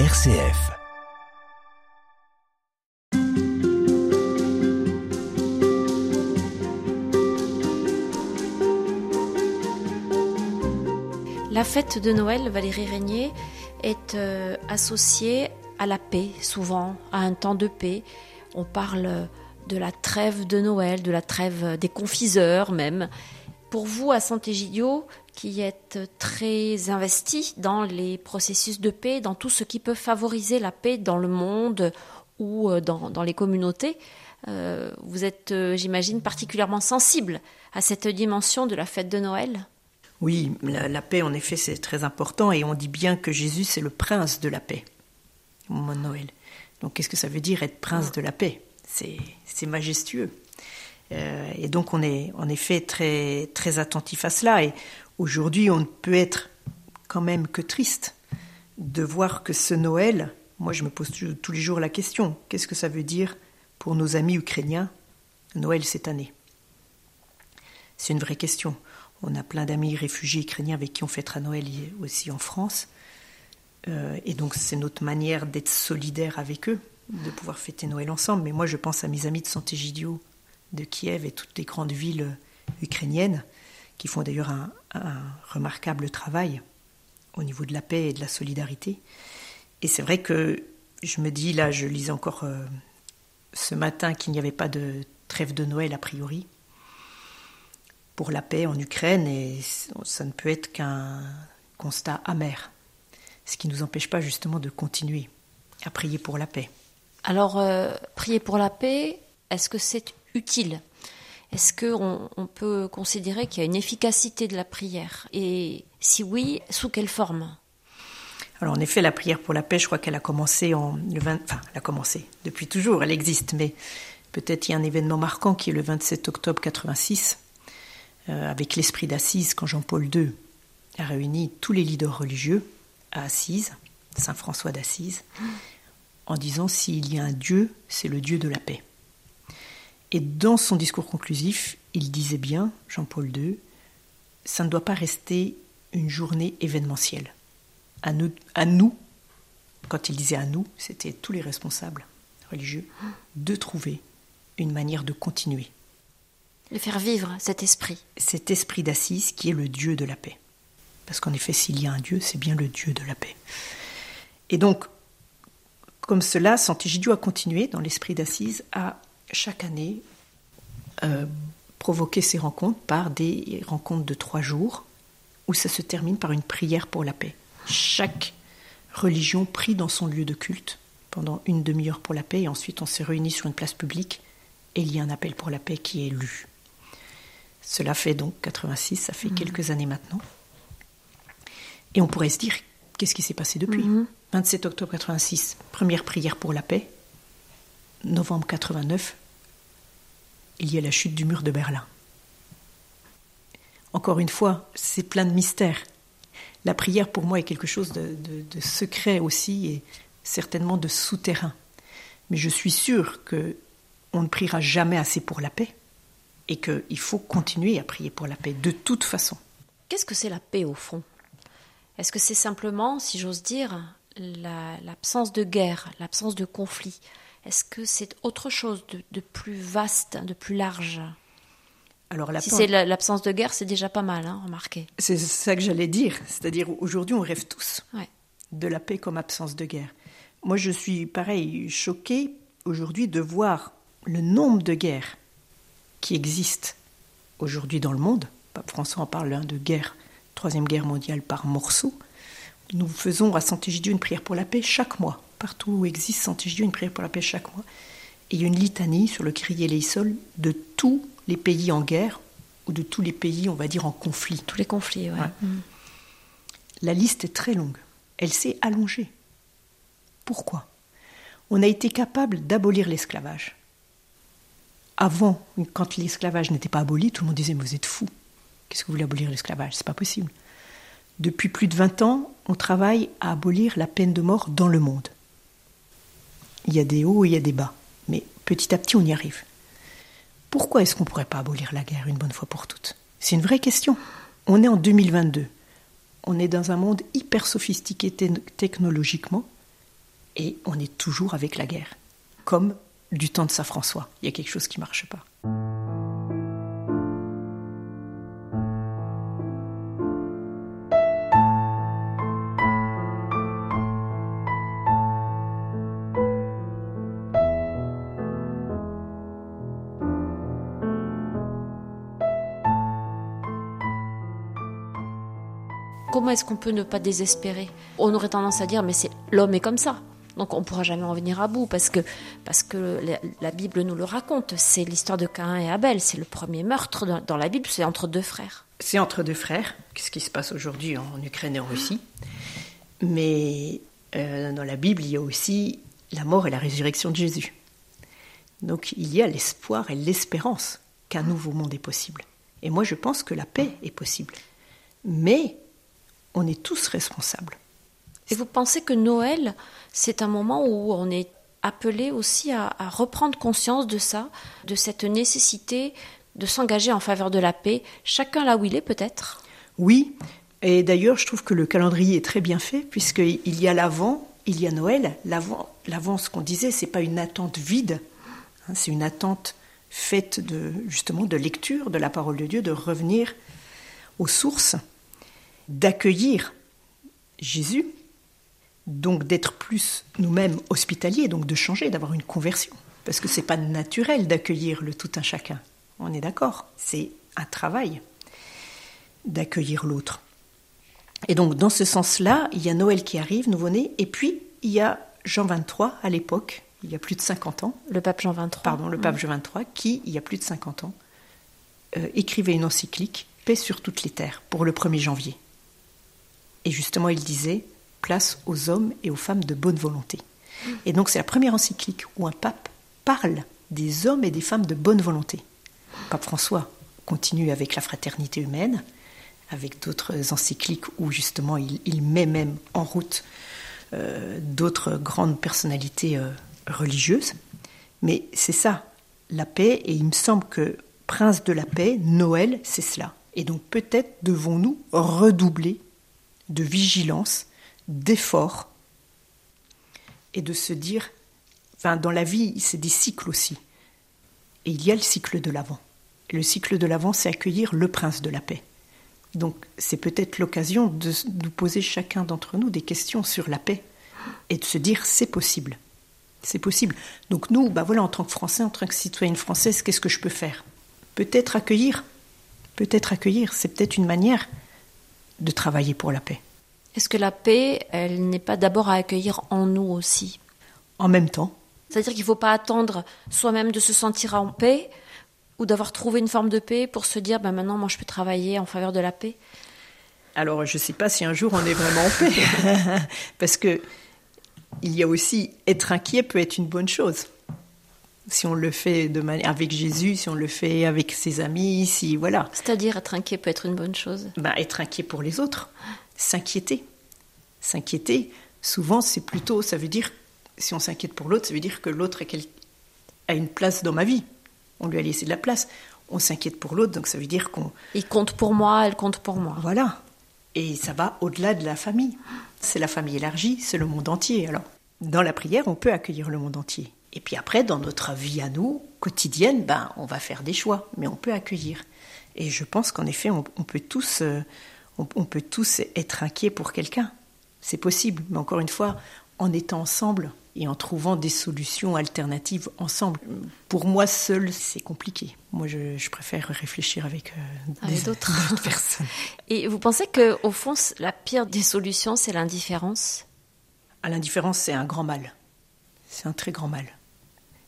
RCF. La fête de Noël, Valérie Régnier, est euh, associée à la paix, souvent, à un temps de paix. On parle de la trêve de Noël, de la trêve des confiseurs même. Pour vous, à Saint-Égidio, qui êtes très investi dans les processus de paix, dans tout ce qui peut favoriser la paix dans le monde ou euh, dans, dans les communautés, euh, vous êtes, euh, j'imagine, particulièrement sensible à cette dimension de la fête de Noël Oui, la, paix, en effet, c'est très important et on dit bien que Jésus, c'est le prince de la paix au moment de Noël. Donc, qu'est-ce que ça veut dire être prince de la paix? C'est majestueux. Et donc, on est en effet très, très attentif à cela. Aujourd'hui, on ne peut être quand même que triste de voir que ce Noël, moi, je me pose tous les jours la question qu'est-ce que ça veut dire pour nos amis ukrainiens Noël cette année? C'est une vraie question. On a plein d'amis réfugiés ukrainiens avec qui on fêtera Noël aussi en France. Euh, et donc c'est notre manière d'être solidaire avec eux, de pouvoir fêter Noël ensemble. Mais moi je pense à mes amis de Santégidio, de Kiev et toutes les grandes villes ukrainiennes, qui font d'ailleurs un, remarquable travail au niveau de la paix et de la solidarité. Et c'est vrai que je me dis, là je lisais encore euh, ce matin qu'il n'y avait pas de trêve de Noël a priori pour la paix en Ukraine, et ça ne peut être qu'un constat amer ce qui ne nous empêche pas justement de continuer à prier pour la paix. Alors, euh, prier pour la paix, est-ce que c'est utile? Est-ce qu'on on peut considérer qu'il y a une efficacité de la prière Et si oui, sous quelle forme alors en effet, la prière pour la paix, je crois qu'elle a commencé en le 20, enfin, elle a commencé depuis toujours, elle existe, mais peut-être il y a un événement marquant qui est le 27 octobre 86, euh, avec l'esprit d'Assise, quand Jean-Paul II a réuni tous les leaders religieux à Assise, Saint François d'Assise, en disant s'il y a un Dieu, c'est le Dieu de la paix. Et dans son discours conclusif, il disait bien, Jean-Paul II, ça ne doit pas rester une journée événementielle. À nous, à nous, quand il disait à nous, c'était tous les responsables religieux, de trouver une manière de continuer. De faire vivre cet esprit. Cet esprit d'Assise qui est le Dieu de la paix. Parce qu'en effet, s'il y a un Dieu, c'est bien le Dieu de la paix. Et donc, comme cela, Sant'Egidio a continué, dans l'esprit d'Assise, à chaque année euh, provoquer ces rencontres par des rencontres de trois jours, où ça se termine par une prière pour la paix. Chaque religion prie dans son lieu de culte pendant une demi-heure pour la paix, et ensuite on se réunit sur une place publique, et il y a un appel pour la paix qui est lu. Cela fait donc 86, ça fait mmh. quelques années maintenant. Et on pourrait se dire, qu'est-ce qui s'est passé depuis mm -hmm. 27 octobre 86, première prière pour la paix. Novembre 89, il y a la chute du mur de Berlin. Encore une fois, c'est plein de mystères. La prière pour moi est quelque chose de, secret aussi et certainement de souterrain. Mais je suis sûre que on ne priera jamais assez pour la paix et qu'il faut continuer à prier pour la paix de toute façon. Qu'est-ce que c'est la paix au fond? Est-ce que c'est simplement, si j'ose dire, l'absence la, de guerre, l'absence de conflit Est-ce que c'est autre chose de, de, plus vaste, de plus large? Alors, la si c'est l'absence de guerre, c'est déjà pas mal, hein, remarquez. C'est ça que j'allais dire. C'est-à-dire, aujourd'hui, on rêve tous ouais. de la paix comme absence de guerre. Moi, je suis, pareil, choquée aujourd'hui de voir le nombre de guerres qui existent aujourd'hui dans le monde. Pape François en parle hein, de guerre Troisième Guerre mondiale par morceaux. Nous faisons à Sant'Egidio une prière pour la paix chaque mois. Partout où existe Sant'Egidio, une prière pour la paix chaque mois. Et il y a une litanie sur le crier les sols de tous les pays en guerre ou de tous les pays, on va dire, en conflit. Tous les conflits, ouais. Mmh. La liste est très longue. Elle s'est allongée. Pourquoi? On a été capable d'abolir l'esclavage. Avant, quand l'esclavage n'était pas aboli, tout le monde disait Mais vous êtes fous. Qu'est-ce que vous voulez abolir l'esclavage? C'est pas possible. Depuis plus de 20 ans, on travaille à abolir la peine de mort dans le monde. Il y a des hauts et il y a des bas, mais petit à petit on y arrive. Pourquoi est-ce qu'on ne pourrait pas abolir la guerre une bonne fois pour toutes? C'est une vraie question. On est en 2022. On est dans un monde hyper sophistiqué technologiquement. et on est toujours avec la guerre, comme du temps de Saint François. Il y a quelque chose qui ne marche pas. Comment est-ce qu'on peut ne pas désespérer? On aurait tendance à dire mais c'est l'homme est comme ça. Donc on ne pourra jamais en venir à bout parce que, parce que la, Bible nous le raconte. C'est l'histoire de Caïn et Abel. C'est le premier meurtre dans, la Bible. C'est entre deux frères. C'est entre deux frères. Qu'est-ce qui se passe aujourd'hui en Ukraine et en Russie? Mais euh, dans la Bible, il y a aussi la mort et la résurrection de Jésus. Donc il y a l'espoir et l'espérance qu'un nouveau monde est possible. Et moi, je pense que la paix est possible. Mais on est tous responsables. Et vous pensez que Noël, c'est un moment où on est appelé aussi à, à, reprendre conscience de ça, de cette nécessité de s'engager en faveur de la paix, chacun là où il est peut-être? Oui, et d'ailleurs je trouve que le calendrier est très bien fait, puisqu'il y a l'avant, il y a Noël. L'avant, l'avant ce qu'on disait, c'est pas une attente vide, hein, c'est une attente faite de, justement de lecture de la parole de Dieu, de revenir aux sources d'accueillir Jésus, donc d'être plus nous-mêmes hospitaliers, donc de changer, d'avoir une conversion. Parce que c'est pas naturel d'accueillir le tout un chacun. On est d'accord. C'est un travail d'accueillir l'autre. Et donc, dans ce sens-là, il y a Noël qui arrive, nouveau-né, et puis il y a Jean 23 à l'époque, il y a plus de 50 ans. Le pape Jean 23. Pardon, le pape Jean 23, qui, il y a plus de 50 ans, euh, écrivait une encyclique Paix sur toutes les terres pour le 1er janvier. Et justement, il disait place aux hommes et aux femmes de bonne volonté. Et donc, c'est la première encyclique où un pape parle des hommes et des femmes de bonne volonté. Pape François continue avec la fraternité humaine, avec d'autres encycliques où justement il, met même en route euh, d'autres grandes personnalités euh, religieuses. Mais c'est ça, la paix, et il me semble que Prince de la paix, Noël, c'est cela. Et donc peut-être devons-nous redoubler de vigilance, d'effort, et de se dire, enfin, dans la vie, c'est des cycles aussi. Et il y a le cycle de l'avant. Le cycle de l'avant, c'est accueillir le prince de la paix. Donc, c'est peut-être l'occasion de nous poser chacun d'entre nous des questions sur la paix et de se dire, c'est possible. C'est possible. Donc, nous, bah voilà, en tant que Français, en tant que citoyenne française, qu'est-ce que je peux faire? Peut-être accueillir. Peut-être accueillir. C'est peut-être une manière de travailler pour la paix. Est-ce que la paix, elle n'est pas d'abord à accueillir en nous aussi? En même temps. C'est-à-dire qu'il ne faut pas attendre soi-même de se sentir en paix ou d'avoir trouvé une forme de paix pour se dire ben maintenant moi je peux travailler en faveur de la paix? Alors je ne sais pas si un jour on est vraiment en paix parce que il y a aussi être inquiet peut être une bonne chose. Si on le fait de manière avec Jésus, si on le fait avec ses amis, si voilà. C'est-à-dire être inquiet peut être une bonne chose. Ben, être inquiet pour les autres, s'inquiéter, s'inquiéter. Souvent c'est plutôt, ça veut dire si on s'inquiète pour l'autre, ça veut dire que l'autre a une place dans ma vie on lui a laissé de la place. On s'inquiète pour l'autre, donc ça veut dire qu'on. Il compte pour moi, elle compte pour moi. Voilà. Et ça va au-delà de la famille. C'est la famille élargie, c'est le monde entier. Alors, dans la prière, on peut accueillir le monde entier. Et puis après, dans notre vie à nous, quotidienne, ben, on va faire des choix, mais on peut accueillir. Et je pense qu'en effet, on, on, peut tous, euh, on, on peut tous être inquiets pour quelqu'un. C'est possible, mais encore une fois, en étant ensemble, et en trouvant des solutions alternatives ensemble. Pour moi seul, c'est compliqué. Moi, je, je, préfère réfléchir avec, euh, d'autres personnes. Et vous pensez que, au fond, la pire des solutions, c'est l'indifférence? L'indifférence, c'est un grand mal. C'est un très grand mal.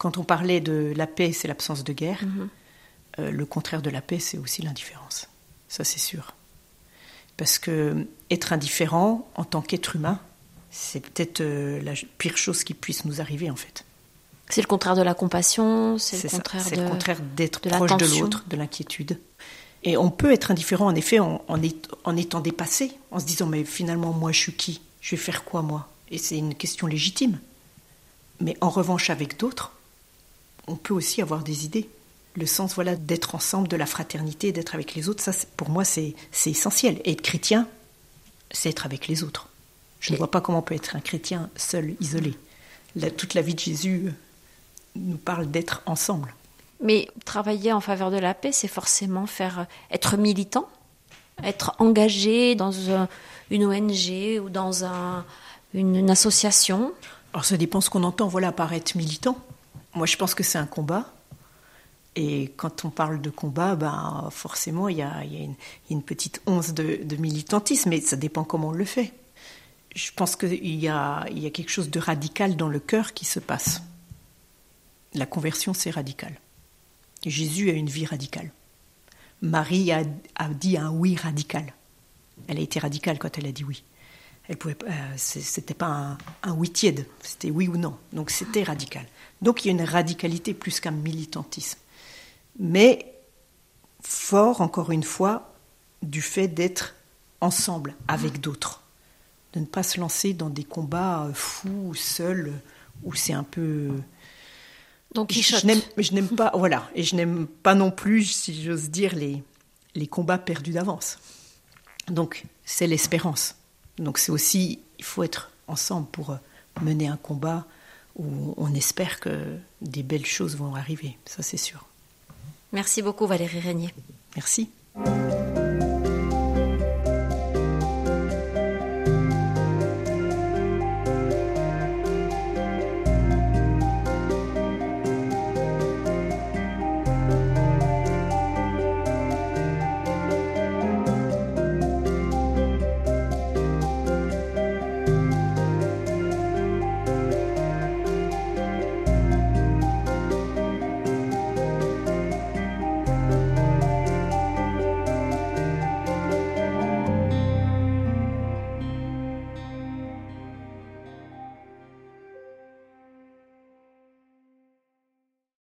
Quand on parlait de la paix, c'est l'absence de guerre. Mm -hmm. euh, le contraire de la paix, c'est aussi l'indifférence. Ça, c'est sûr. Parce que être indifférent en tant qu'être humain, c'est peut-être euh, la pire chose qui puisse nous arriver en fait. C'est le contraire de la compassion, c'est le contraire C'est le contraire d'être proche de l'autre, de l'inquiétude. Et on peut être indifférent en effet en, en, est, en, étant dépassé, en se disant mais finalement moi je suis qui? Je vais faire quoi moi? Et c'est une question légitime. Mais en revanche avec d'autres, on peut aussi avoir des idées. Le sens voilà d'être ensemble, de la fraternité, d'être avec les autres, ça pour moi c'est essentiel. Et être chrétien, c'est être avec les autres. Je ne vois pas comment on peut être un chrétien seul, isolé. toute la vie de Jésus nous parle d'être ensemble. Mais travailler en faveur de la paix, c'est forcément faire être militant, être engagé dans une ONG ou dans une, association. Alors ça dépend ce qu'on entend voilà, par être militant. Moi je pense que c'est un combat. Et quand on parle de combat, ben, forcément il y a, une, petite once de, militantisme, mais ça dépend comment on le fait. Je pense qu'il y a, il y a quelque chose de radical dans le cœur qui se passe. La conversion, c'est radical. Jésus a une vie radicale. Marie a, dit un oui radical. Elle a été radicale quand elle a dit oui. Elle pouvait, euh, c'était pas un, un, oui tiède, c'était oui ou non. Donc c'était radical. Donc il y a une radicalité plus qu'un militantisme, mais fort encore une fois du fait d'être ensemble avec d'autres, de ne pas se lancer dans des combats fous, seuls, où c'est un peu donc je n'aime pas, voilà, et je n'aime pas non plus, si j'ose dire, les, les combats perdus d'avance. Donc c'est l'espérance. Donc c'est aussi, il faut être ensemble pour euh, mener un combat où on espère que des belles choses vont arriver, ça c'est sûr. Merci beaucoup Valérie Régnier. Merci.